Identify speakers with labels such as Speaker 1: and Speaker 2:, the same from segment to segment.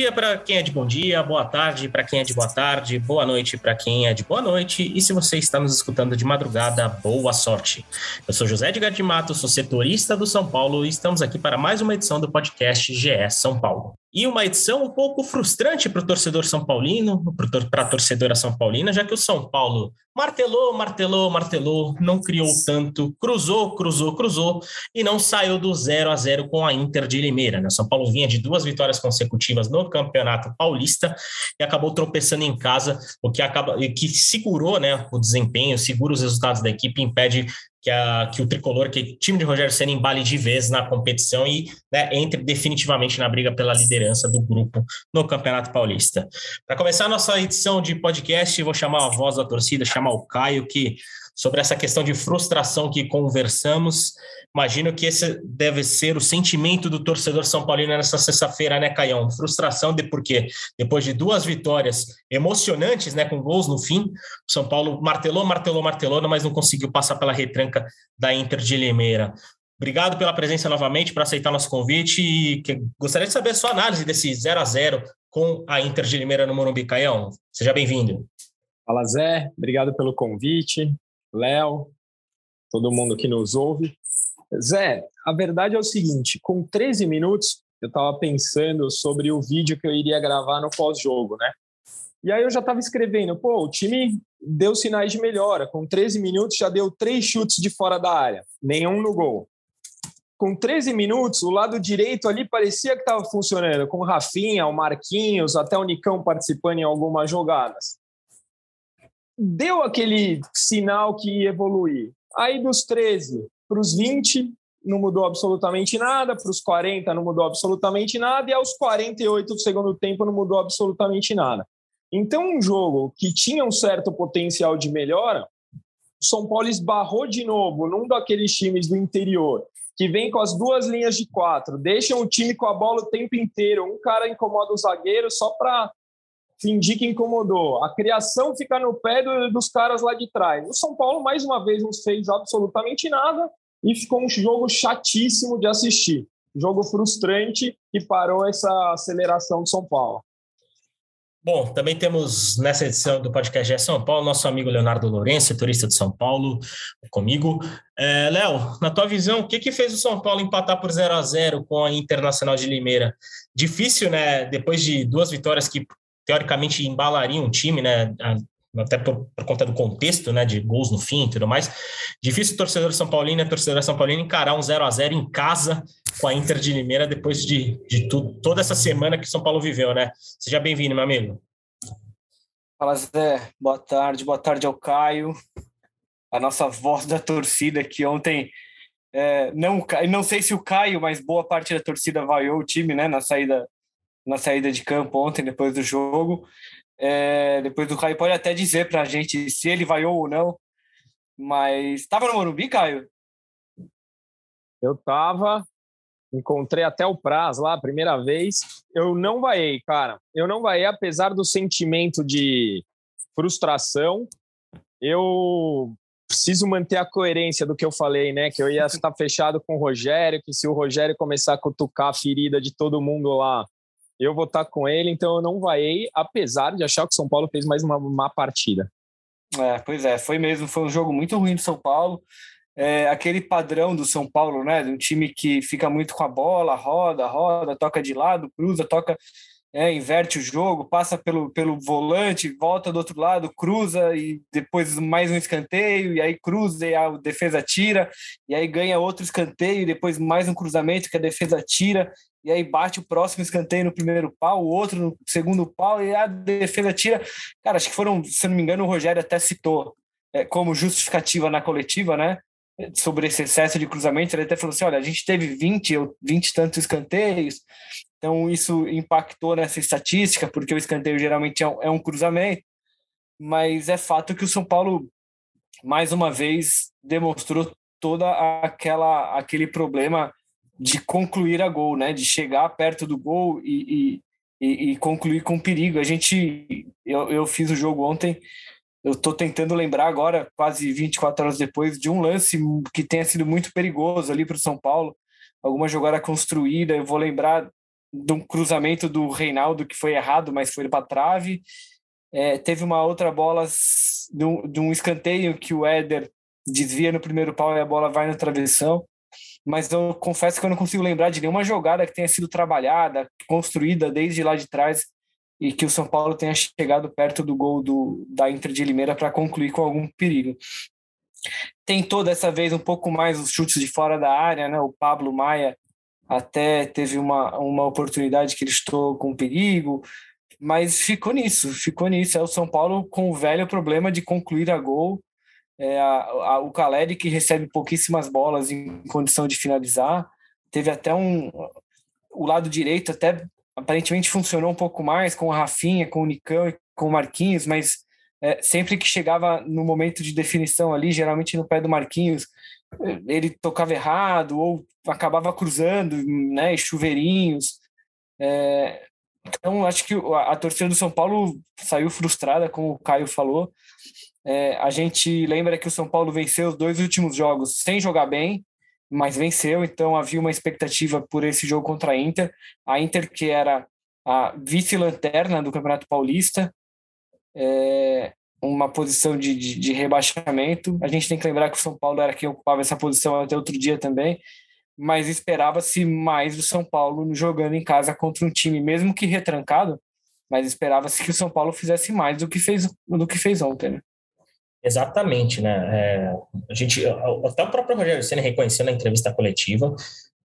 Speaker 1: Dia para quem é de bom dia, boa tarde para quem é de boa tarde, boa noite para quem é de boa noite. E se você está nos escutando de madrugada, boa sorte. Eu sou José Edgar de Mato, sou setorista do São Paulo e estamos aqui para mais uma edição do podcast GE São Paulo. E uma edição um pouco frustrante para o torcedor são paulino, para a torcedora são paulina, já que o São Paulo martelou, martelou, martelou, não criou tanto, cruzou, cruzou, cruzou e não saiu do 0 a 0 com a Inter de Limeira. Né? O São Paulo vinha de duas vitórias consecutivas no Campeonato Paulista e acabou tropeçando em casa, o que acaba que segurou né, o desempenho, segura os resultados da equipe, impede que, a, que o tricolor, que o time de Rogério Senna embale de vez na competição e né, entre definitivamente na briga pela liderança do grupo no Campeonato Paulista. Para começar a nossa edição de podcast, vou chamar a voz da torcida, chamar o Caio, que sobre essa questão de frustração que conversamos. Imagino que esse deve ser o sentimento do torcedor São Paulino nessa sexta-feira, né, Caião? Frustração de porque depois de duas vitórias emocionantes, né, com gols no fim, o São Paulo martelou, martelou, martelou, mas não conseguiu passar pela retranca da Inter de Limeira. Obrigado pela presença novamente, para aceitar nosso convite e gostaria de saber a sua análise desse 0 a 0 com a Inter de Limeira no Morumbi, Caião. Seja bem-vindo.
Speaker 2: Fala Zé, obrigado pelo convite. Léo, todo mundo que nos ouve. Zé, a verdade é o seguinte: com 13 minutos, eu estava pensando sobre o vídeo que eu iria gravar no pós-jogo, né? E aí eu já estava escrevendo, pô, o time deu sinais de melhora. Com 13 minutos já deu três chutes de fora da área, nenhum no gol. Com 13 minutos, o lado direito ali parecia que estava funcionando, com o Rafinha, o Marquinhos, até o Nicão participando em algumas jogadas deu aquele sinal que ia evoluir. Aí dos 13 para os 20, não mudou absolutamente nada, para os 40 não mudou absolutamente nada, e aos 48 do segundo tempo não mudou absolutamente nada. Então, um jogo que tinha um certo potencial de melhora, São Paulo esbarrou de novo num daqueles times do interior que vem com as duas linhas de quatro, deixam o time com a bola o tempo inteiro, um cara incomoda o zagueiro só para fingir que incomodou. A criação fica no pé do, dos caras lá de trás. O São Paulo, mais uma vez, não fez absolutamente nada e ficou um jogo chatíssimo de assistir. Jogo frustrante que parou essa aceleração do São Paulo.
Speaker 1: Bom, também temos nessa edição do podcast é São Paulo nosso amigo Leonardo Lourenço, turista de São Paulo, comigo. É, Léo, na tua visão, o que, que fez o São Paulo empatar por 0 a 0 com a Internacional de Limeira? Difícil, né? Depois de duas vitórias que teoricamente embalaria um time, né? Até por, por, conta do contexto, né? De gols no fim e tudo mais. Difícil o torcedor São Paulino a torcedora São Paulino encarar um 0 a 0 em casa com a Inter de Limeira depois de, de tudo, toda essa semana que São Paulo viveu, né? Seja bem-vindo, meu amigo.
Speaker 3: Fala, Zé. Boa tarde. Boa tarde ao Caio, a nossa voz da torcida que ontem. É, não, não sei se o Caio, mas boa parte da torcida vaiou o time, né? Na saída na saída de campo ontem, depois do jogo. É, depois do Caio pode até dizer para a gente se ele vaiou ou não. Mas estava no Morumbi, Caio?
Speaker 2: Eu estava, encontrei até o Praz lá, a primeira vez. Eu não vaiei, cara. Eu não vaiei, apesar do sentimento de frustração. Eu preciso manter a coerência do que eu falei, né? Que eu ia estar fechado com o Rogério, que se o Rogério começar a cutucar a ferida de todo mundo lá, eu vou estar com ele, então eu não vaiei, apesar de achar que o São Paulo fez mais uma má partida.
Speaker 3: É, pois é, foi mesmo, foi um jogo muito ruim do São Paulo. É, aquele padrão do São Paulo, né? De um time que fica muito com a bola, roda, roda, toca de lado, cruza, toca, é, inverte o jogo, passa pelo, pelo volante, volta do outro lado, cruza e depois mais um escanteio, e aí cruza e a defesa tira, e aí ganha outro escanteio, e depois mais um cruzamento que a defesa tira, e aí bate o próximo escanteio no primeiro pau, o outro no segundo pau, e a defesa tira. Cara, acho que foram, se não me engano, o Rogério até citou é, como justificativa na coletiva, né? Sobre esse excesso de cruzamento, ele até falou assim: olha, a gente teve 20 ou 20 e tantos escanteios, então isso impactou nessa estatística, porque o escanteio geralmente é um, é um cruzamento, mas é fato que o São Paulo, mais uma vez, demonstrou toda aquela aquele problema de concluir a gol, né? De chegar perto do gol e, e, e concluir com perigo. A gente, eu, eu fiz o jogo ontem, eu estou tentando lembrar agora, quase 24 horas depois, de um lance que tenha sido muito perigoso ali para o São Paulo, alguma jogada construída. Eu vou lembrar de um cruzamento do Reinaldo que foi errado, mas foi para trave. É, teve uma outra bola de um, de um escanteio que o Éder desvia no primeiro pau e a bola vai na travessão. Mas eu confesso que eu não consigo lembrar de nenhuma jogada que tenha sido trabalhada, construída desde lá de trás e que o São Paulo tenha chegado perto do gol do, da Inter de Limeira para concluir com algum perigo. Tentou dessa vez um pouco mais os chutes de fora da área, né? O Pablo Maia até teve uma, uma oportunidade que ele estou com perigo, mas ficou nisso, ficou nisso. É o São Paulo com o velho problema de concluir a gol. É a, a, o Caleri que recebe pouquíssimas bolas em condição de finalizar. Teve até um. O lado direito até aparentemente funcionou um pouco mais com o Rafinha, com o Nicão e com o Marquinhos, mas é, sempre que chegava no momento de definição ali, geralmente no pé do Marquinhos, ele tocava errado ou acabava cruzando, né, chuveirinhos. É, então, acho que a, torcida do São Paulo saiu frustrada, como o Caio falou. É, a gente lembra que o São Paulo venceu os dois últimos jogos sem jogar bem, mas venceu, então havia uma expectativa por esse jogo contra a Inter. A Inter, que era a vice-lanterna do Campeonato Paulista, é, uma posição de, de, de, rebaixamento. A gente tem que lembrar que o São Paulo era quem ocupava essa posição até outro dia também mas esperava-se mais do São Paulo jogando em casa contra um time, mesmo que retrancado, mas esperava-se que o São Paulo fizesse mais do que fez, do que fez ontem. Né?
Speaker 1: Exatamente, né? É, a gente, até o próprio Rogério Senna reconheceu na entrevista coletiva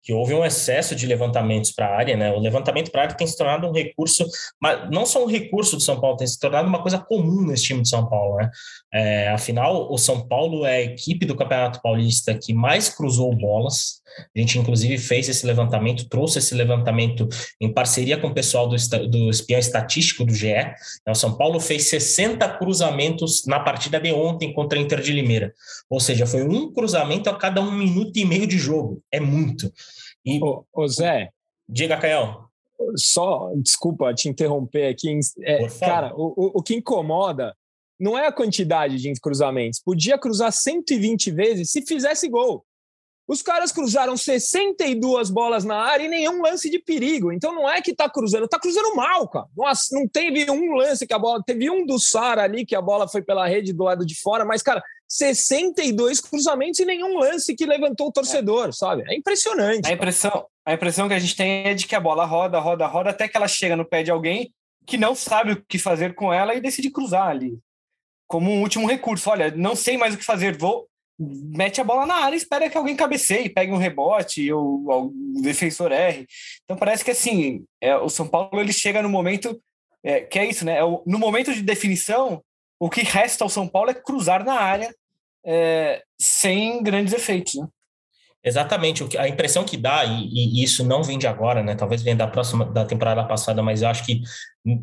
Speaker 1: que houve um excesso de levantamentos para a área, né? O levantamento para a área tem se tornado um recurso, mas não só um recurso do São Paulo, tem se tornado uma coisa comum nesse time de São Paulo, né? É, afinal, o São Paulo é a equipe do Campeonato Paulista que mais cruzou bolas. A gente, inclusive, fez esse levantamento, trouxe esse levantamento em parceria com o pessoal do, do espião estatístico do GE. O São Paulo fez 60 cruzamentos na partida de ontem contra a Inter de Limeira. Ou seja, foi um cruzamento a cada um minuto e meio de jogo. É muito.
Speaker 2: E... Ô, ô Zé.
Speaker 1: Diga, Caio.
Speaker 2: Só, desculpa te interromper aqui. É, cara, o, o, que incomoda não é a quantidade de cruzamentos. Podia cruzar 120 vezes se fizesse gol. Os caras cruzaram 62 bolas na área e nenhum lance de perigo. Então não é que tá cruzando, tá cruzando mal, cara. Nossa, não teve um lance que a bola. Teve um do Sara ali que a bola foi pela rede do lado de fora, mas, cara, 62 cruzamentos e nenhum lance que levantou o torcedor, é. sabe? É impressionante.
Speaker 3: A impressão, a impressão que a gente tem é de que a bola roda, roda, roda, até que ela chega no pé de alguém que não sabe o que fazer com ela e decide cruzar ali. Como um último recurso. Olha, não sei mais o que fazer, vou. Mete a bola na área e espera que alguém cabeceie, pegue um rebote ou, o defensor erre. Então parece que assim, é, o São Paulo ele chega no momento é, que é isso, né? É o, no momento de definição, o que resta ao São Paulo é cruzar na área é, sem grandes efeitos. Né?
Speaker 1: Exatamente, a impressão que dá, e, e, isso não vem de agora, né? Talvez venha da próxima da temporada passada, mas eu acho que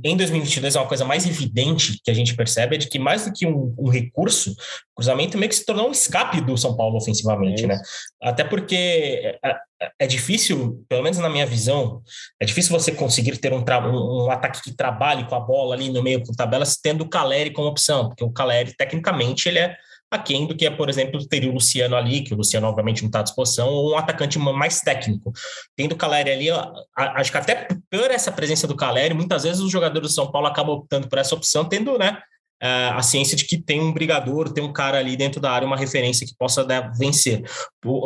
Speaker 1: em 2022 é uma coisa mais evidente que a gente percebe é de que mais do que um, um recurso, o cruzamento meio que se tornou um escape do São Paulo ofensivamente, é né? Até porque é, é, é, difícil, pelo menos na minha visão, é difícil você conseguir ter um, um, um ataque que trabalhe com a bola ali no meio da tabela, tendo o Caleri como opção, porque o Caleri, tecnicamente, ele é aquém do que é, por exemplo, teria o Luciano ali, que o Luciano obviamente não está à disposição, ou um atacante mais técnico. Tendo o Caleri ali, acho que até por essa presença do Caleri, muitas vezes os jogadores do São Paulo acabam optando por essa opção, tendo, né, a ciência de que tem um brigador, tem um cara ali dentro da área, uma referência que possa né, vencer,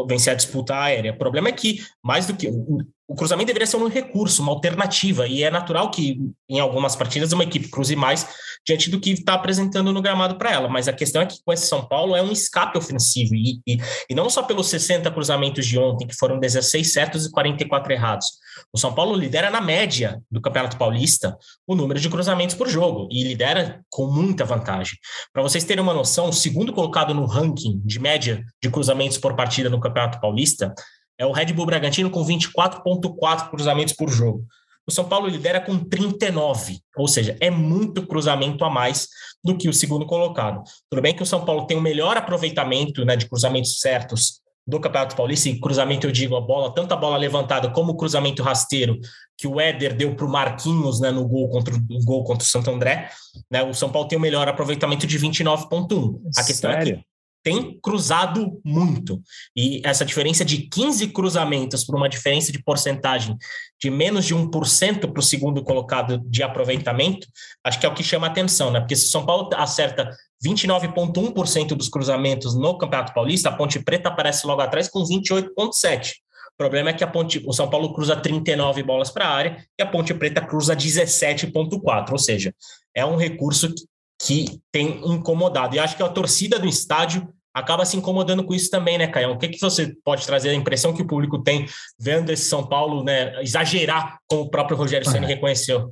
Speaker 1: vencer a disputa aérea. O problema é que, mais do que o cruzamento deveria ser um recurso, uma alternativa, e é natural que em algumas partidas uma equipe cruze mais diante do que está apresentando no gramado para ela, mas a questão é que com esse São Paulo é um escape ofensivo, e, e, e, não só pelos 60 cruzamentos de ontem, que foram 16 certos e 44 errados. O São Paulo lidera na média do Campeonato Paulista o número de cruzamentos por jogo, e lidera com muita vantagem. Para vocês terem uma noção, o segundo colocado no ranking de média de cruzamentos por partida no Campeonato Paulista é o Red Bull Bragantino com 24,4 cruzamentos por jogo. O São Paulo lidera com 39, ou seja, é muito cruzamento a mais do que o segundo colocado. Tudo bem que o São Paulo tem o melhor aproveitamento né, de cruzamentos certos do Campeonato Paulista, e cruzamento eu digo a bola, tanto a bola levantada como o cruzamento rasteiro que o Éder deu para o Marquinhos né, no gol contra o gol contra o Santo André. Né, o São Paulo tem o melhor aproveitamento de 29,1. A questão Sério? é que tem cruzado muito. E essa diferença de 15 cruzamentos por uma diferença de porcentagem de menos de 1% para o segundo colocado de aproveitamento, acho que é o que chama atenção, né? Porque se São Paulo acerta 29,1% dos cruzamentos no Campeonato Paulista, a Ponte Preta aparece logo atrás com 28,7%. O problema é que a Ponte, o São Paulo cruza 39 bolas para a área e a Ponte Preta cruza 17,4, ou seja, é um recurso que tem incomodado. E acho que a torcida do estádio acaba se incomodando com isso também, né, Caio? O que, que você pode trazer a impressão que o público tem vendo esse São Paulo né, exagerar, como o próprio Rogério Senna reconheceu?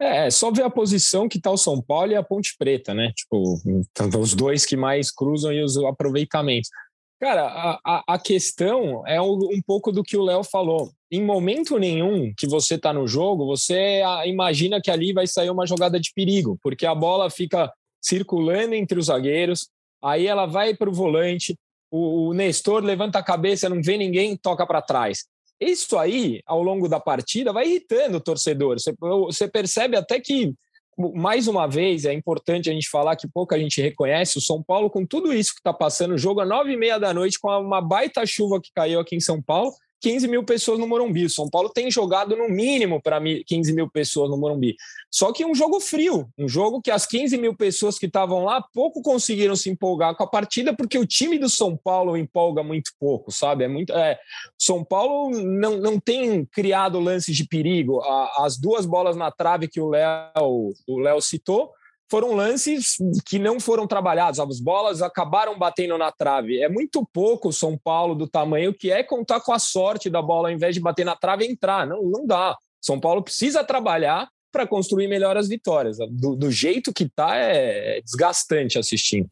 Speaker 2: É, é, só ver a posição que está o São Paulo e a Ponte Preta, né? Tipo, os dois que mais cruzam e os aproveitamentos. Cara, a, a, a questão é um, um pouco do que o Léo falou. Em momento nenhum que você está no jogo, você imagina que ali vai sair uma jogada de perigo, porque a bola fica circulando entre os zagueiros, aí ela vai para o volante, o Nestor levanta a cabeça, não vê ninguém, toca para trás. Isso aí, ao longo da partida, vai irritando o torcedor. Você, percebe até que, mais uma vez, é importante a gente falar que pouca gente reconhece o São Paulo com tudo isso que está passando. O jogo às nove e meia da noite, com uma baita chuva que caiu aqui em São Paulo. 15 mil pessoas no Morumbi. O São Paulo tem jogado no mínimo para 15 mil pessoas no Morumbi. Só que um jogo frio, um jogo que as 15 mil pessoas que estavam lá pouco conseguiram se empolgar com a partida, porque o time do São Paulo empolga muito pouco, sabe? É muito. É, São Paulo não, não tem criado lances de perigo. as duas bolas na trave que o Léo o Léo citou foram lances que não foram trabalhados. As bolas acabaram batendo na trave. É muito pouco o São Paulo do tamanho que é contar com a sorte da bola, ao invés de bater na trave, entrar. Não, não dá. São Paulo precisa trabalhar para construir melhor as vitórias. Do, do jeito que está, é desgastante assistindo.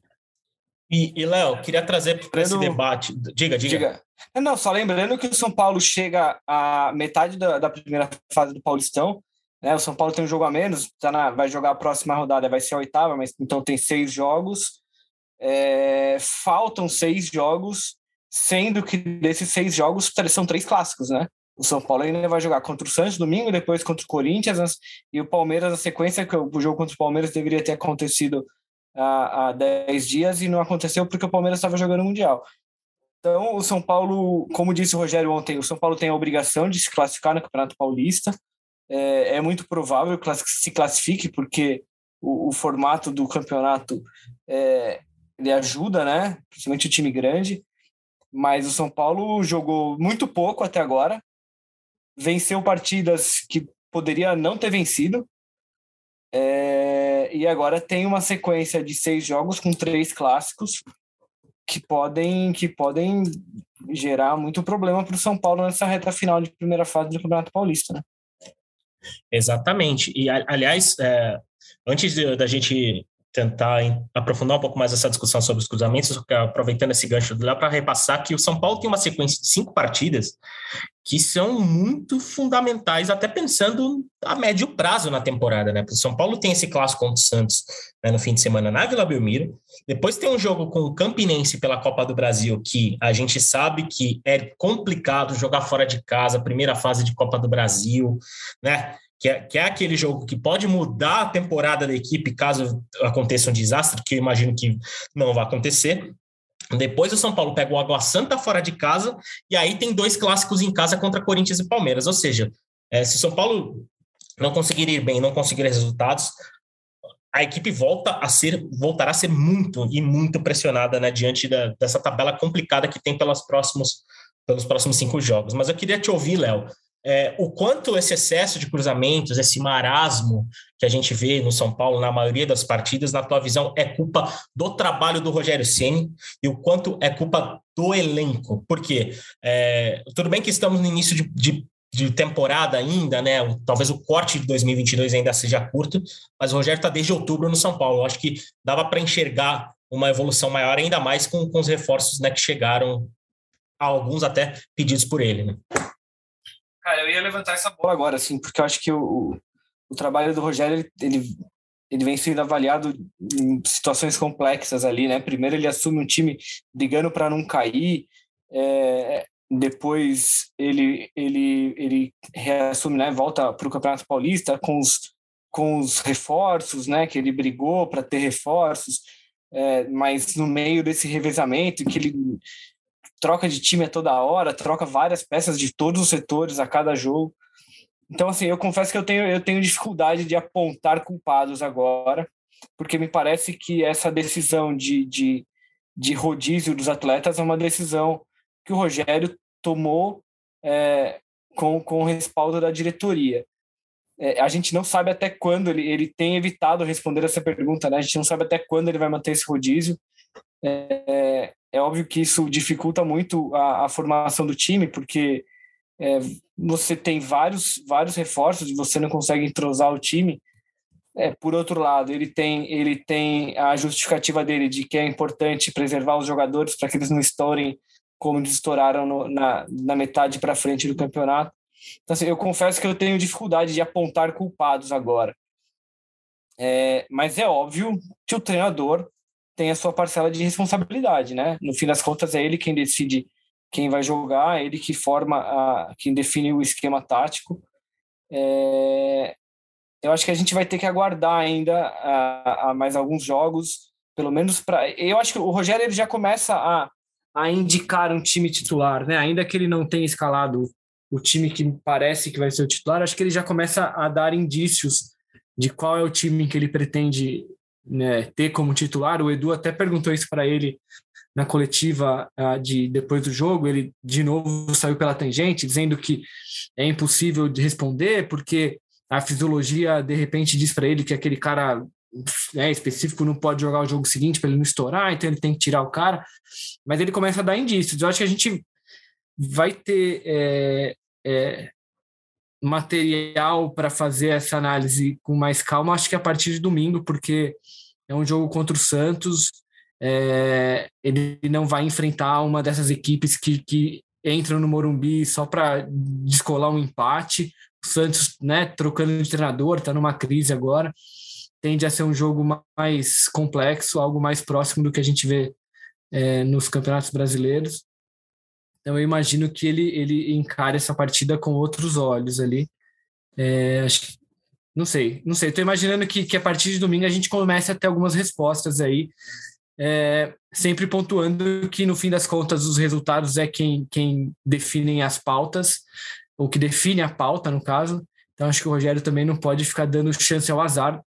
Speaker 1: E, e Léo, queria trazer para esse debate. Diga, diga. diga.
Speaker 3: Não, só lembrando que o São Paulo chega à metade da, da primeira fase do Paulistão né? O São Paulo tem um jogo a menos, tá na, vai jogar a próxima rodada, vai ser a oitava, mas então tem seis jogos. É, faltam seis jogos, sendo que desses seis jogos são três clássicos, né? O São Paulo ainda vai jogar contra o Santos domingo, depois contra o Corinthians e o Palmeiras na sequência, que o jogo contra o Palmeiras deveria ter acontecido há, há dez dias e não aconteceu porque o Palmeiras estava jogando o Mundial. Então, o São Paulo, como disse o Rogério ontem, o São Paulo tem a obrigação de se classificar no Campeonato Paulista é, é muito provável que se classifique, porque o, o formato do campeonato é, ele ajuda, né? Principalmente o time grande. Mas o São Paulo jogou muito pouco até agora, venceu partidas que poderia não ter vencido. É, e agora tem uma sequência de seis jogos com três clássicos que podem que podem gerar muito problema para o São Paulo nessa reta final de primeira fase do Campeonato Paulista. Né?
Speaker 1: Exatamente. E, aliás, é, antes da gente tentar aprofundar um pouco mais essa discussão sobre os cruzamentos, aproveitando esse gancho lá para repassar que o São Paulo tem uma sequência de cinco partidas que são muito fundamentais, até pensando a médio prazo na temporada, né? o São Paulo tem esse clássico contra o Santos né, no fim de semana na Vila Belmiro, depois tem um jogo com o Campinense pela Copa do Brasil, que a gente sabe que é complicado jogar fora de casa, primeira fase de Copa do Brasil, né? Que é, que é aquele jogo que pode mudar a temporada da equipe caso aconteça um desastre, que eu imagino que não vai acontecer. Depois o São Paulo pega o Água Santa fora de casa, e aí tem dois clássicos em casa contra Corinthians e Palmeiras. Ou seja, é, se o São Paulo não conseguir ir bem, não conseguir resultados, a equipe volta a ser, voltará a ser muito e muito pressionada né, diante da, dessa tabela complicada que tem pelos próximos, pelos próximos cinco jogos. Mas eu queria te ouvir, Léo é, o quanto esse excesso de cruzamentos, esse marasmo que a gente vê no São Paulo na maioria das partidas, na tua visão, é culpa do trabalho do Rogério Ceni e o quanto é culpa do elenco? Porque é, tudo bem que estamos no início de, de, de temporada ainda, né? Talvez o corte de 2022 ainda seja curto, mas o Rogério está desde outubro no São Paulo. Eu acho que dava para enxergar uma evolução maior, ainda mais com, com os reforços né, que chegaram, alguns até pedidos por ele. Né?
Speaker 3: Cara, eu ia levantar essa bola agora, assim, porque eu acho que o, o trabalho do Rogério, ele, ele vem sendo avaliado em situações complexas ali, né? Primeiro ele assume um time brigando para não cair, É, depois ele ele ele reassume, né? Volta para o Campeonato Paulista com os com os reforços, né? Que ele brigou para ter reforços, é, mas no meio desse revezamento que ele troca de time a toda hora, troca várias peças de todos os setores a cada jogo. Então, assim, eu confesso que eu tenho, eu tenho dificuldade de apontar culpados agora, porque me parece que essa decisão de, de, de rodízio dos atletas é uma decisão que o Rogério tomou é, com, com o respaldo da diretoria. É, a gente não sabe até quando ele, ele tem evitado responder essa pergunta, né? A gente não sabe até quando ele vai manter esse rodízio. É, é óbvio que isso dificulta muito a, a formação do time, porque é, você tem vários, vários reforços e você não consegue entrosar o time. É, por outro lado, ele tem, ele tem a justificativa dele de que é importante preservar os jogadores para que eles não estourem como eles estouraram no, na, na metade para frente do campeonato. Então, assim, eu confesso que eu tenho dificuldade de apontar culpados agora. É, mas é óbvio que o treinador tem a sua parcela de responsabilidade, né? No fim das contas, é ele quem decide quem vai jogar, é ele que forma, a, quem define o esquema tático. É, eu acho que a gente vai ter que aguardar ainda a, a mais alguns jogos, pelo menos para. Eu acho que o Rogério ele já começa a, a indicar um time titular, né? Ainda que ele não tenha escalado o time que parece que vai ser o titular, acho que ele já começa a dar indícios de qual é o time que ele pretende né, ter como titular. O Edu até perguntou isso para ele na coletiva uh, de depois do jogo. Ele de novo saiu pela tangente, dizendo que é impossível de responder porque a fisiologia de repente diz para ele que aquele cara é, específico não pode jogar o jogo seguinte para ele não estourar, então ele tem que tirar o cara. Mas ele começa a dar indícios. Eu acho que a gente vai ter é, é, material para fazer essa análise com mais calma, acho que a partir de domingo, porque é um jogo contra o Santos. É, ele não vai enfrentar uma dessas equipes que, que entram no Morumbi só para descolar um empate. O Santos, né, trocando de treinador, está numa crise agora. Tende a ser um jogo mais complexo, algo mais próximo do que a gente vê é, nos campeonatos brasileiros. Então eu imagino que ele, ele encare essa partida com outros olhos ali. É, acho, não sei, não sei. Estou imaginando que, que a partir de domingo a gente comece a ter algumas respostas aí, é, sempre pontuando que no fim das contas os resultados é quem, quem definem as pautas, ou que define a pauta, no caso. Então acho que o Rogério também não pode ficar dando chance ao azar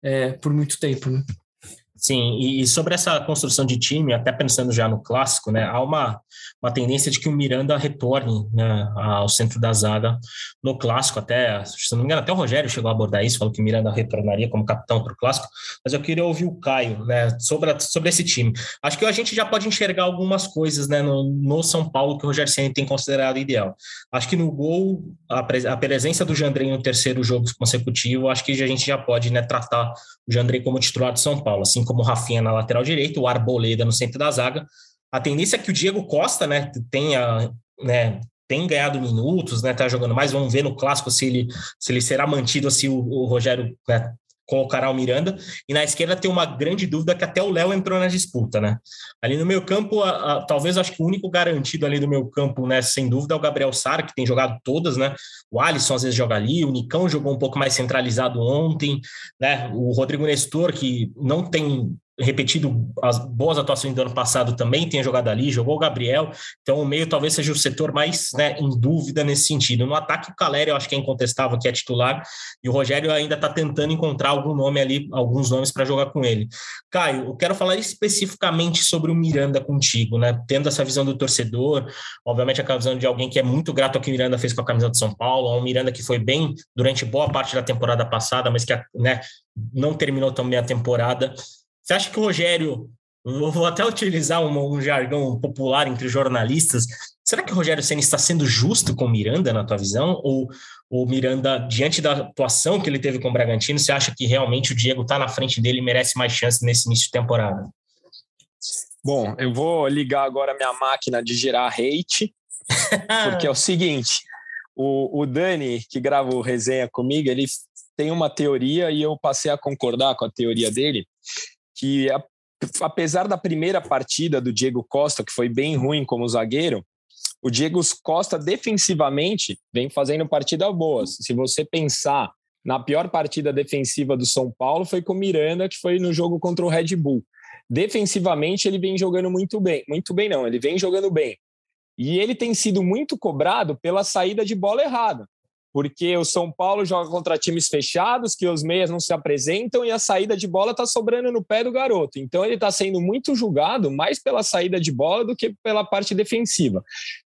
Speaker 3: é, por muito tempo, né?
Speaker 1: Sim, e sobre essa construção de time, até pensando já no clássico, né, há uma, uma tendência de que o Miranda retorne né, ao centro da zaga no clássico, até, se não me engano, até o Rogério chegou a abordar isso, falou que o Miranda retornaria como capitão para o clássico, mas eu queria ouvir o Caio né, sobre, sobre esse time. Acho que a gente já pode enxergar algumas coisas né, no, no São Paulo que o Rogério Senna tem considerado ideal. Acho que no gol, a, a presença do Jandrei no terceiro jogo consecutivo, acho que a gente já pode né, tratar o Jandrei como titular de São Paulo, assim como o Rafinha na lateral direita, o Arboleda no centro da zaga. A tendência é que o Diego Costa, né, tenha, né, tem ganhado minutos, né, tá jogando mais. Vamos ver no clássico se ele, se ele será mantido, se o, o Rogério né, colocará o Miranda. E na esquerda tem uma grande dúvida que até o Léo entrou na disputa, né? Ali no meio campo, a, a, talvez acho que o único garantido ali do meio campo, né, sem dúvida, é o Gabriel Sara, que tem jogado todas, né? O Alisson às vezes joga ali, o Nicão jogou um pouco mais centralizado ontem, né? O Rodrigo Nestor, que não tem repetido as boas atuações do ano passado também, tem jogado ali, jogou o Gabriel, então o meio talvez seja o setor mais né, em dúvida nesse sentido. No ataque, o Caleri eu acho que é incontestável, que é titular, e o Rogério ainda está tentando encontrar algum nome ali, alguns nomes para jogar com ele. Caio, eu quero falar especificamente sobre o Miranda contigo, né? Tendo essa visão do torcedor, obviamente a visão de alguém que é muito grato ao que o Miranda fez com a camisa de São Paulo, um Miranda que foi bem durante boa parte da temporada passada, mas que né, não terminou tão bem a temporada. Você acha que o Rogério, vou até utilizar um, um jargão popular entre jornalistas, será que o Rogério Senna está sendo justo com o Miranda, na tua visão? Ou o Miranda, diante da atuação que ele teve com o Bragantino, você acha que realmente o Diego está na frente dele e merece mais chance nesse início de temporada?
Speaker 2: Bom, eu vou ligar agora minha máquina de gerar hate, porque é o seguinte: o, o Dani, que grava o resenha comigo, ele tem uma teoria e eu passei a concordar com a teoria dele, que apesar da primeira partida do Diego Costa, que foi bem ruim como zagueiro, o Diego Costa defensivamente vem fazendo partidas boas. Se você pensar na pior partida defensiva do São Paulo, foi com o Miranda, que foi no jogo contra o Red Bull. Defensivamente, ele vem jogando muito bem. Muito bem, não, ele vem jogando bem. E ele tem sido muito cobrado pela saída de bola errada porque o São Paulo joga contra times fechados, que os meias não se apresentam e a saída de bola está sobrando no pé do garoto. Então ele está sendo muito julgado mais pela saída de bola do que pela parte defensiva.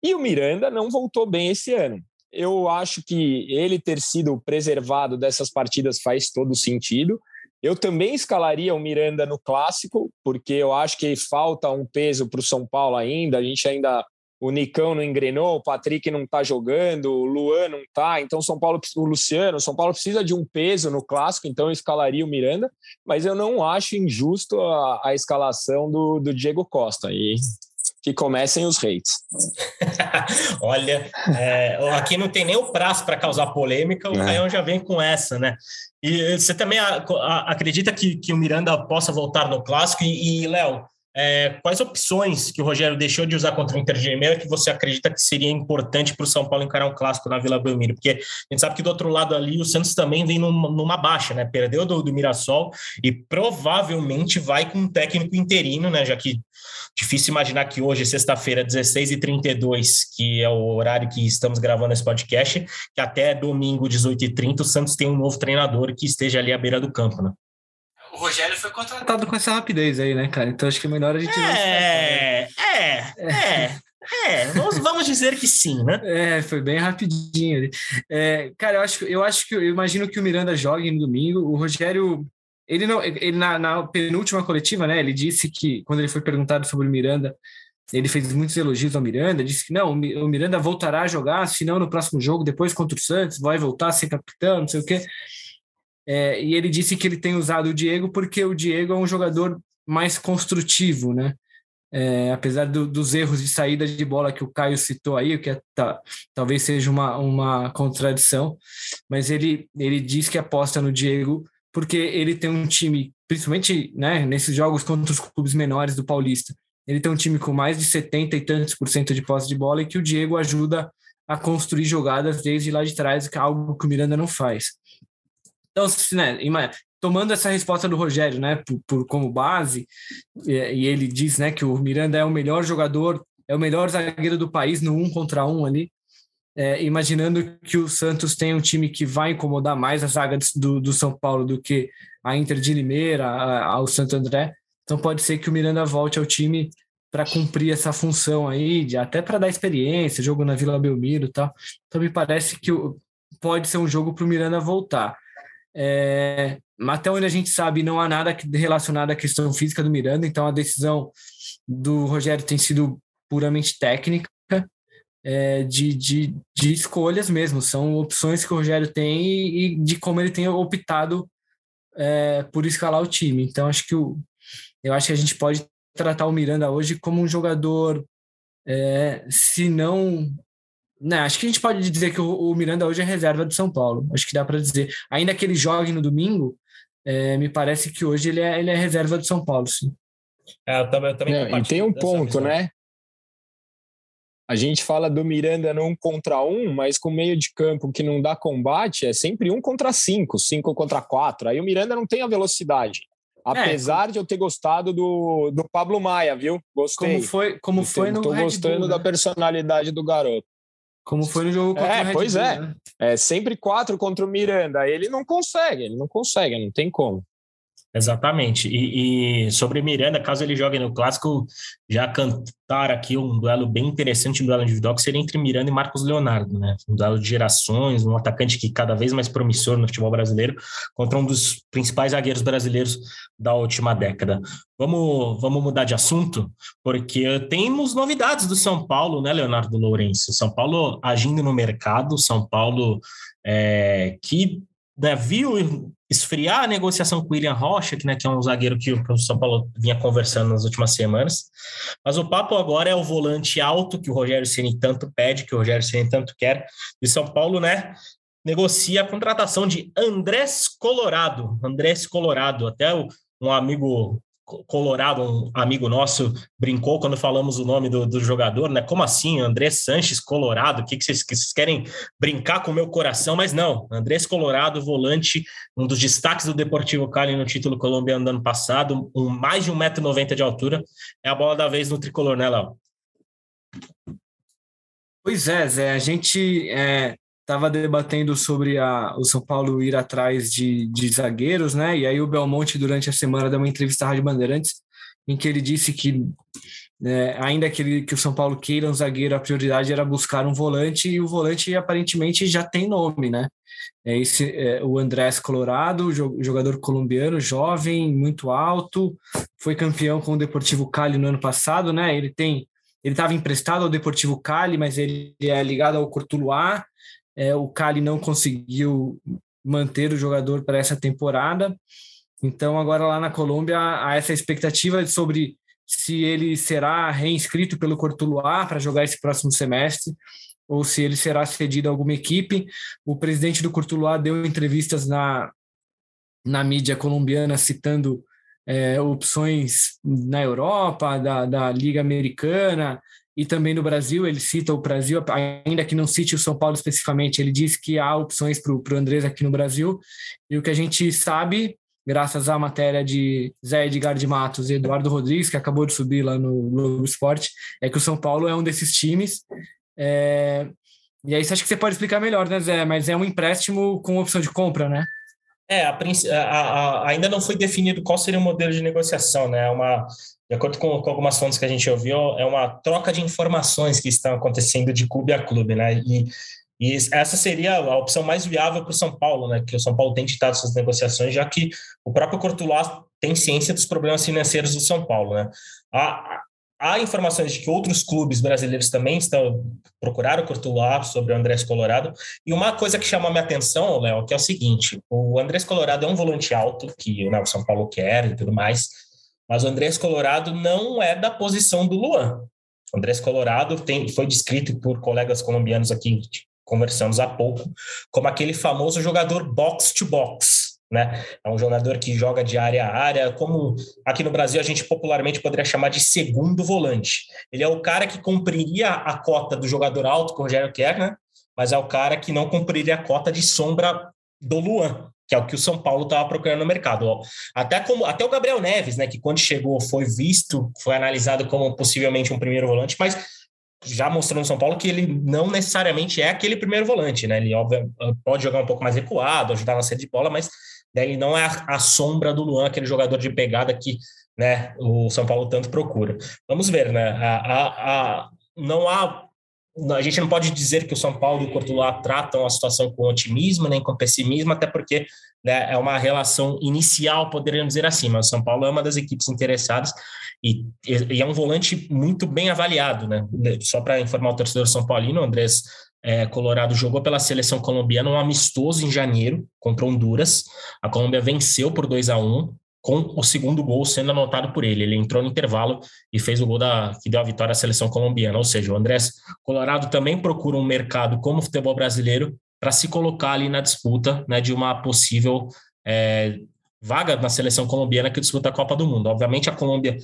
Speaker 2: E o Miranda não voltou bem esse ano. Eu acho que ele ter sido preservado dessas partidas faz todo sentido. Eu também escalaria o Miranda no clássico, porque eu acho que falta um peso para o São Paulo ainda. A gente ainda o Nicão não engrenou, o Patrick não está jogando, o Luan não está, então São Paulo, o Luciano, São Paulo precisa de um peso no clássico, então eu escalaria o Miranda, mas eu não acho injusto a, a escalação do, do Diego Costa. E que comecem os hates.
Speaker 1: Olha, é, aqui não tem nem o prazo para causar polêmica, o é. Caião já vem com essa, né? E você também acredita que, que o Miranda possa voltar no clássico? E, e Léo, é, quais opções que o Rogério deixou de usar contra o Inter de Limeira que você acredita que seria importante para o São Paulo encarar um clássico na Vila Belmiro? Porque a gente sabe que do outro lado ali o Santos também vem numa, numa baixa, né? Perdeu do, do Mirassol e provavelmente vai com um técnico interino, né? Já que difícil imaginar que hoje, sexta-feira, 16h32, que é o horário que estamos gravando esse podcast, que até domingo, 18h30, o Santos tem um novo treinador que esteja ali à beira do campo, né?
Speaker 3: O Rogério foi contratado com essa rapidez aí, né, cara? Então acho que é melhor a gente. É,
Speaker 1: é, é. É, vamos, vamos dizer que sim, né?
Speaker 3: É, foi bem rapidinho. É, cara, eu acho, eu acho que eu imagino que o Miranda jogue no domingo. O Rogério, ele não, ele na, na penúltima coletiva, né? Ele disse que quando ele foi perguntado sobre o Miranda, ele fez muitos elogios ao Miranda, disse que não, o Miranda voltará a jogar, se não no próximo jogo, depois contra o Santos, vai voltar a ser capitão, não sei o quê. É, e ele disse que ele tem usado o Diego porque o Diego é um jogador mais construtivo, né? É, apesar do, dos erros de saída de bola que o Caio citou aí, o que é, tá, talvez seja uma, uma contradição, mas ele, ele diz que aposta no Diego porque ele tem um time, principalmente né, nesses jogos contra os clubes menores do Paulista, ele tem um time com mais de 70 e tantos por cento de posse de bola e que o Diego ajuda a construir jogadas desde lá de trás, que é algo que o Miranda não faz. Então, né, tomando essa resposta do Rogério, né, por, por como base, e, e, ele diz, né, que o Miranda é o melhor jogador, é o melhor zagueiro do país no um contra um ali, é, imaginando que o Santos tem um time que vai incomodar mais a zaga do, do São Paulo do que a Inter de Limeira, ao Santo André, então pode ser que o Miranda volte ao time para cumprir essa função aí, de, até para dar experiência, jogo na Vila Belmiro e tal. Então me parece que o, pode ser um jogo para o Miranda voltar. É, até onde a gente sabe, não há nada relacionado à questão física do Miranda, então a decisão do Rogério tem sido puramente técnica, é, de, de, de escolhas mesmo, são opções que o Rogério tem e, e de como ele tem optado é, por escalar o time. Então, acho que o, eu acho que a gente pode tratar o Miranda hoje como um jogador, é, se não não, acho que a gente pode dizer que o, Miranda hoje é reserva do São Paulo. Acho que dá para dizer. Ainda que ele jogue no domingo, é, me parece que hoje ele é, ele é reserva do São Paulo, sim.
Speaker 2: É, eu também, eu também é, e tem um ponto, né? A gente fala do Miranda num contra um, mas com meio de campo que não dá combate, é sempre um contra cinco, cinco contra quatro. Aí o Miranda não tem a velocidade. É, Apesar é, de eu ter gostado do, do Pablo Maia, viu? Gostei.
Speaker 3: Como foi, como foi no
Speaker 2: Tô gostando Bull, da né? personalidade do garoto.
Speaker 3: Como foi no jogo contra
Speaker 2: é, o Red pois Bull, é. Né? É sempre quatro contra o Miranda. Ele não consegue, ele não consegue, não tem como.
Speaker 1: Exatamente. E, e, sobre Miranda, caso ele jogue no clássico, já cantar aqui um duelo bem interessante, um duelo individual, que seria entre Miranda e Marcos Leonardo, né? Um duelo de gerações, um atacante que cada vez mais promissor no futebol brasileiro, contra um dos principais zagueiros brasileiros da última década. Vamos, vamos mudar de assunto, porque temos novidades do São Paulo, né, Leonardo Lourenço? São Paulo agindo no mercado, São Paulo é, que viu esfriar a negociação com o William Rocha, que, né, que é um zagueiro que o São Paulo vinha conversando nas últimas semanas. Mas o papo agora é o volante alto que o Rogério Ceni tanto pede, que o Rogério Ceni tanto quer. E São Paulo, né, negocia a contratação de Andrés Colorado. Andrés Colorado, até um amigo Colorado, um amigo nosso, brincou quando falamos o nome do, do jogador, né? Como assim, Andrés Sanches Colorado? O que, que, vocês, que vocês querem brincar com o meu coração? Mas não, Andrés Colorado, volante, um dos destaques do Deportivo Cali no título colombiano do ano passado, um, mais de 1,90m de altura. É a bola da vez no tricolor, né, Léo?
Speaker 3: Pois é, Zé, a gente é, estava debatendo sobre a, o São Paulo ir atrás de, de zagueiros, né? E aí o Belmonte, durante a semana, deu uma entrevista à Rádio Bandeirantes, em que ele disse que, é, ainda que, ele, que o São Paulo queira um zagueiro, a prioridade era buscar um volante, e o volante aparentemente já tem nome, né? É esse, é, o Andrés Colorado, jogador colombiano, jovem, muito alto, foi campeão com o Deportivo Cali no ano passado, né? Ele tem ele estava emprestado ao Deportivo Cali, mas ele é ligado ao Cortuluá, é, o Cali não conseguiu manter o jogador para essa temporada. Então, agora lá na Colômbia, há essa expectativa sobre se ele será reinscrito pelo Cortuluá para jogar esse próximo semestre ou se ele será cedido a alguma equipe. O presidente do Cortuluá deu entrevistas na, na mídia colombiana citando é, opções na Europa, da, da Liga Americana, e também no Brasil, ele cita o Brasil, ainda que não cite o São Paulo especificamente, ele diz que há opções para o Andrés aqui no Brasil, e o que a gente sabe, graças à matéria de Zé Edgar de Matos e Eduardo Rodrigues, que acabou de subir lá no Globo Esporte, é que o São Paulo é um desses times, é... e aí você acha que você pode explicar melhor, né, Zé? Mas é um empréstimo com opção de compra, né?
Speaker 1: É, a, a, a, ainda não foi definido qual seria o modelo de negociação, né? É uma, de acordo com, com, algumas fontes que a gente ouviu, é uma troca de informações que estão acontecendo de clube a clube, né? E, e essa seria a opção mais viável para o São Paulo, né? Que o São Paulo tem ditado essas negociações, já que o próprio Cortuluá tem ciência dos problemas financeiros do São Paulo, né? Há, há informações de que outros clubes brasileiros também estão procuraram o Cortuluá sobre o Andrés Colorado. E uma coisa que chama a minha atenção, Léo, que é o seguinte: o Andrés Colorado é um volante alto que né, o São Paulo quer e tudo mais. Mas o Andrés Colorado não é da posição do Luan. O Andrés Colorado tem, foi descrito por colegas colombianos aqui, conversamos há pouco, como aquele famoso jogador box to box. Né? É um jogador que joga de área a área, como aqui no Brasil a gente popularmente poderia chamar de segundo volante. Ele é o cara que cumpriria a cota do jogador alto, que o Rogério quer, né? mas é o cara que não cumpriria a cota de sombra do Luan, que é o que o São Paulo estava procurando no mercado. Até, como, até o Gabriel Neves, né, que quando chegou foi visto, foi analisado como possivelmente um primeiro volante, mas já mostrou no São Paulo que ele não necessariamente é aquele primeiro volante, né? Ele óbvio, pode jogar um pouco mais recuado, ajudar na saída de bola, mas né, ele não é a, a, sombra do Luan, aquele jogador de pegada que né, o São Paulo tanto procura. Vamos ver, né? A, a não há a gente não pode dizer que o São Paulo e o Cortuluá tratam a situação com otimismo nem com pessimismo, até porque né, é uma relação inicial, poderíamos dizer assim, mas o São Paulo é uma das equipes interessadas e, e é um volante muito bem avaliado, né? Só para informar o torcedor São Paulino, o Andrés é, Colorado jogou pela seleção colombiana um amistoso em janeiro contra Honduras. A Colômbia venceu por 2 a 1 com o segundo gol sendo anotado por ele. Ele entrou no intervalo e fez o gol da, que deu a vitória à seleção colombiana. Ou seja, o Andrés Colorado também procura um mercado como o futebol brasileiro para se colocar ali na disputa né, de uma possível é, vaga na seleção colombiana que disputa a Copa do Mundo. Obviamente, a Colômbia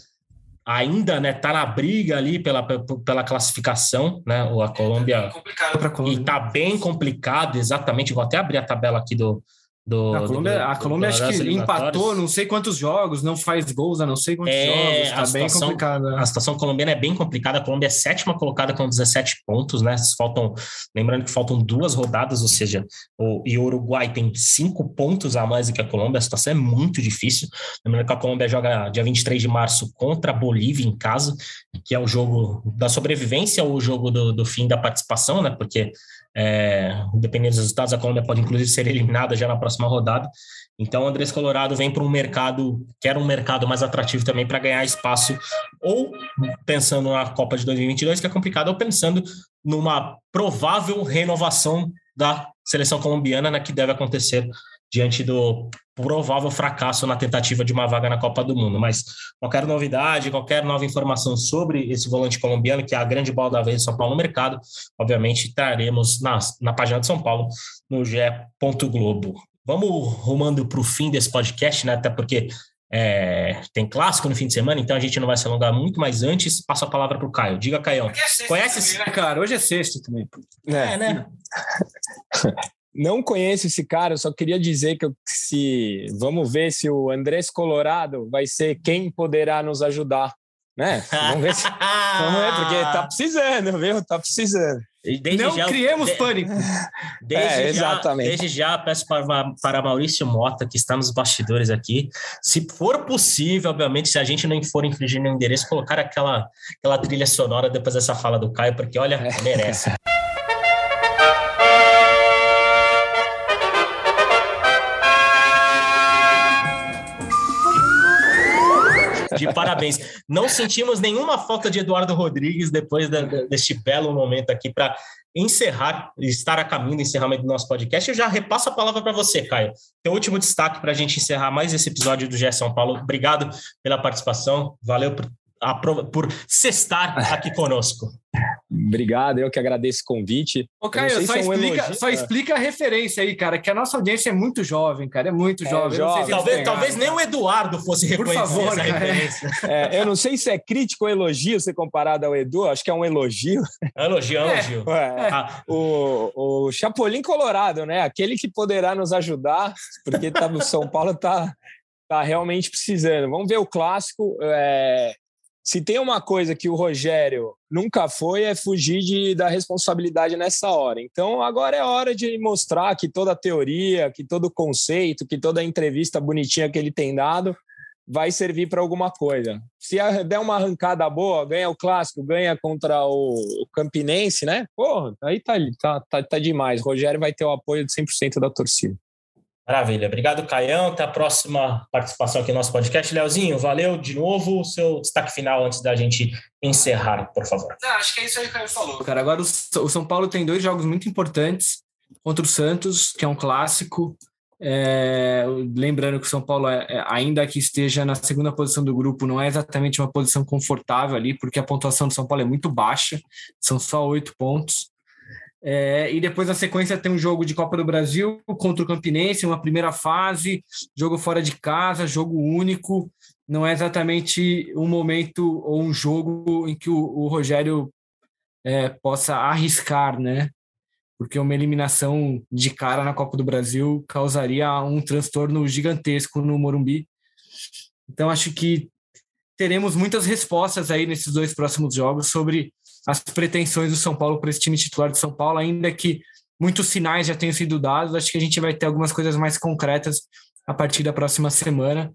Speaker 1: ainda está né, tá na briga ali pela, pela classificação, né? A Colômbia. É complicado para a Colômbia. E está bem complicado, exatamente. Vou até abrir a tabela aqui do, do,
Speaker 3: a Colômbia,
Speaker 1: do,
Speaker 3: a Colômbia acho que empatou não sei quantos jogos, não faz gols a não sei quantos é, jogos, tá bem complicada.
Speaker 1: A situação colombiana é bem complicada, a Colômbia é sétima colocada com 17 pontos, né? Faltam, lembrando que faltam duas rodadas, ou seja, o, e o Uruguai tem cinco pontos a mais do que a Colômbia, a situação é muito difícil. Lembrando que a Colômbia joga dia 23 de março contra a Bolívia em casa, que é o jogo da sobrevivência ou o jogo do, do fim da participação, né? Porque é, dependendo dos resultados, a Colômbia pode inclusive ser eliminada já na próxima rodada. Então, o Andrés Colorado vem para um mercado, quer um mercado mais atrativo também para ganhar espaço, ou pensando na Copa de 2022, que é complicado, ou pensando numa provável renovação da seleção colombiana, né, que deve acontecer diante do provável fracasso na tentativa de uma vaga na Copa do Mundo. Mas qualquer novidade, qualquer nova informação sobre esse volante colombiano, que é a grande bola da vez de São Paulo no mercado, obviamente traremos na, na página de São Paulo, no GE. Globo. Vamos rumando para o fim desse podcast, né? Até porque É, tem clássico no fim de semana, então a gente não vai se alongar muito, mas antes passo a palavra para o Caio. Diga, Caio.
Speaker 3: É Conhece esse né, cara? Hoje é sexto também.
Speaker 1: É, é né?
Speaker 2: Não conheço esse cara, eu só queria dizer que se vamos ver se o Andrés Colorado vai ser quem poderá nos ajudar, né? Vamos ver, se, vamos ver porque tá precisando, viu? Tá precisando.
Speaker 3: não já, criemos de, pânico.
Speaker 1: Desde, é, exatamente. Já, desde já peço para, para Maurício Mota, que está nos bastidores aqui, se for possível, obviamente, se a gente não for infringir o endereço, colocar aquela, aquela trilha sonora depois dessa fala do Caio, porque olha, merece. De parabéns. Não sentimos nenhuma falta de Eduardo Rodrigues depois da, deste belo momento aqui para encerrar, estar a caminho do encerramento do nosso podcast. Eu já repasso a palavra para você, Caio. Teu último destaque para a gente encerrar mais esse episódio do GE São Paulo. Obrigado pela participação. Valeu por, por cestar aqui conosco.
Speaker 2: Obrigado, eu que agradeço o convite.
Speaker 3: Ô, Caio, só, explica, só explica a referência aí, cara, que a nossa audiência é muito jovem, cara, é muito é, jovem.
Speaker 1: jovem. Se talvez, talvez nem o Eduardo fosse reconhecer Por favor, essa referência.
Speaker 2: É, eu não sei se é crítico ou elogio ser comparado ao Edu, acho que é um elogio.
Speaker 1: É elogio, é elogio.
Speaker 2: É, ah. o, o Chapolin Colorado, né? Aquele que poderá nos ajudar, porque tá, o São Paulo tá, tá realmente precisando. Vamos ver o clássico. É, se tem uma coisa que o Rogério nunca foi, é fugir de, da responsabilidade nessa hora. Então, agora é hora de mostrar que toda a teoria, que todo o conceito, que toda a entrevista bonitinha que ele tem dado vai servir para alguma coisa. Se der uma arrancada boa, ganha o clássico, ganha contra o, Campinense, né? Porra, aí tá, tá, tá, tá demais. O Rogério vai ter o apoio de 100% da torcida.
Speaker 1: Maravilha. Obrigado, Caião. Até a próxima participação aqui no nosso podcast. Leozinho, valeu de novo. O seu destaque final antes da gente encerrar, por favor.
Speaker 3: Não, acho que é isso aí que o Caio falou. Cara, agora o São Paulo tem dois jogos muito importantes contra o Santos, que é um clássico. É, lembrando que o São Paulo, é, é, ainda que esteja na segunda posição do grupo, não é exatamente uma posição confortável ali, porque a pontuação do São Paulo é muito baixa, são só oito pontos. É, e depois, na sequência, tem um jogo de Copa do Brasil contra o Campinense, uma primeira fase, jogo fora de casa, jogo único. Não é exatamente um momento ou um jogo em que o, o Rogério é, possa arriscar, né? Porque uma eliminação de cara na Copa do Brasil causaria um transtorno gigantesco no Morumbi. Então, acho que teremos muitas respostas aí nesses dois próximos jogos sobre as pretensões do São Paulo para esse time titular de São Paulo, ainda que muitos sinais já tenham sido dados, acho que a gente vai ter algumas coisas mais concretas a partir da próxima semana.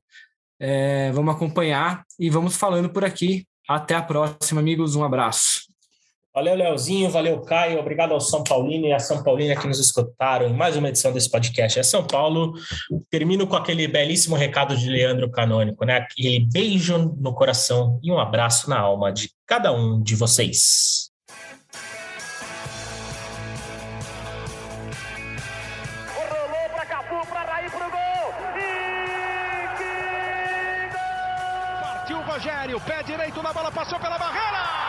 Speaker 3: É, vamos acompanhar e vamos falando por aqui. Até a próxima, amigos. Um abraço.
Speaker 1: Valeu, Leozinho, valeu, Caio. Obrigado ao São Paulino e à São Paulina que nos escutaram em mais uma edição desse podcast. É São Paulo. Termino com aquele belíssimo recado de Leandro Canônico, né? Aquele beijo no coração e um abraço na alma de cada um de vocês.
Speaker 4: E! Partiu o Rogério, pé direito na bola, passou pela barreira.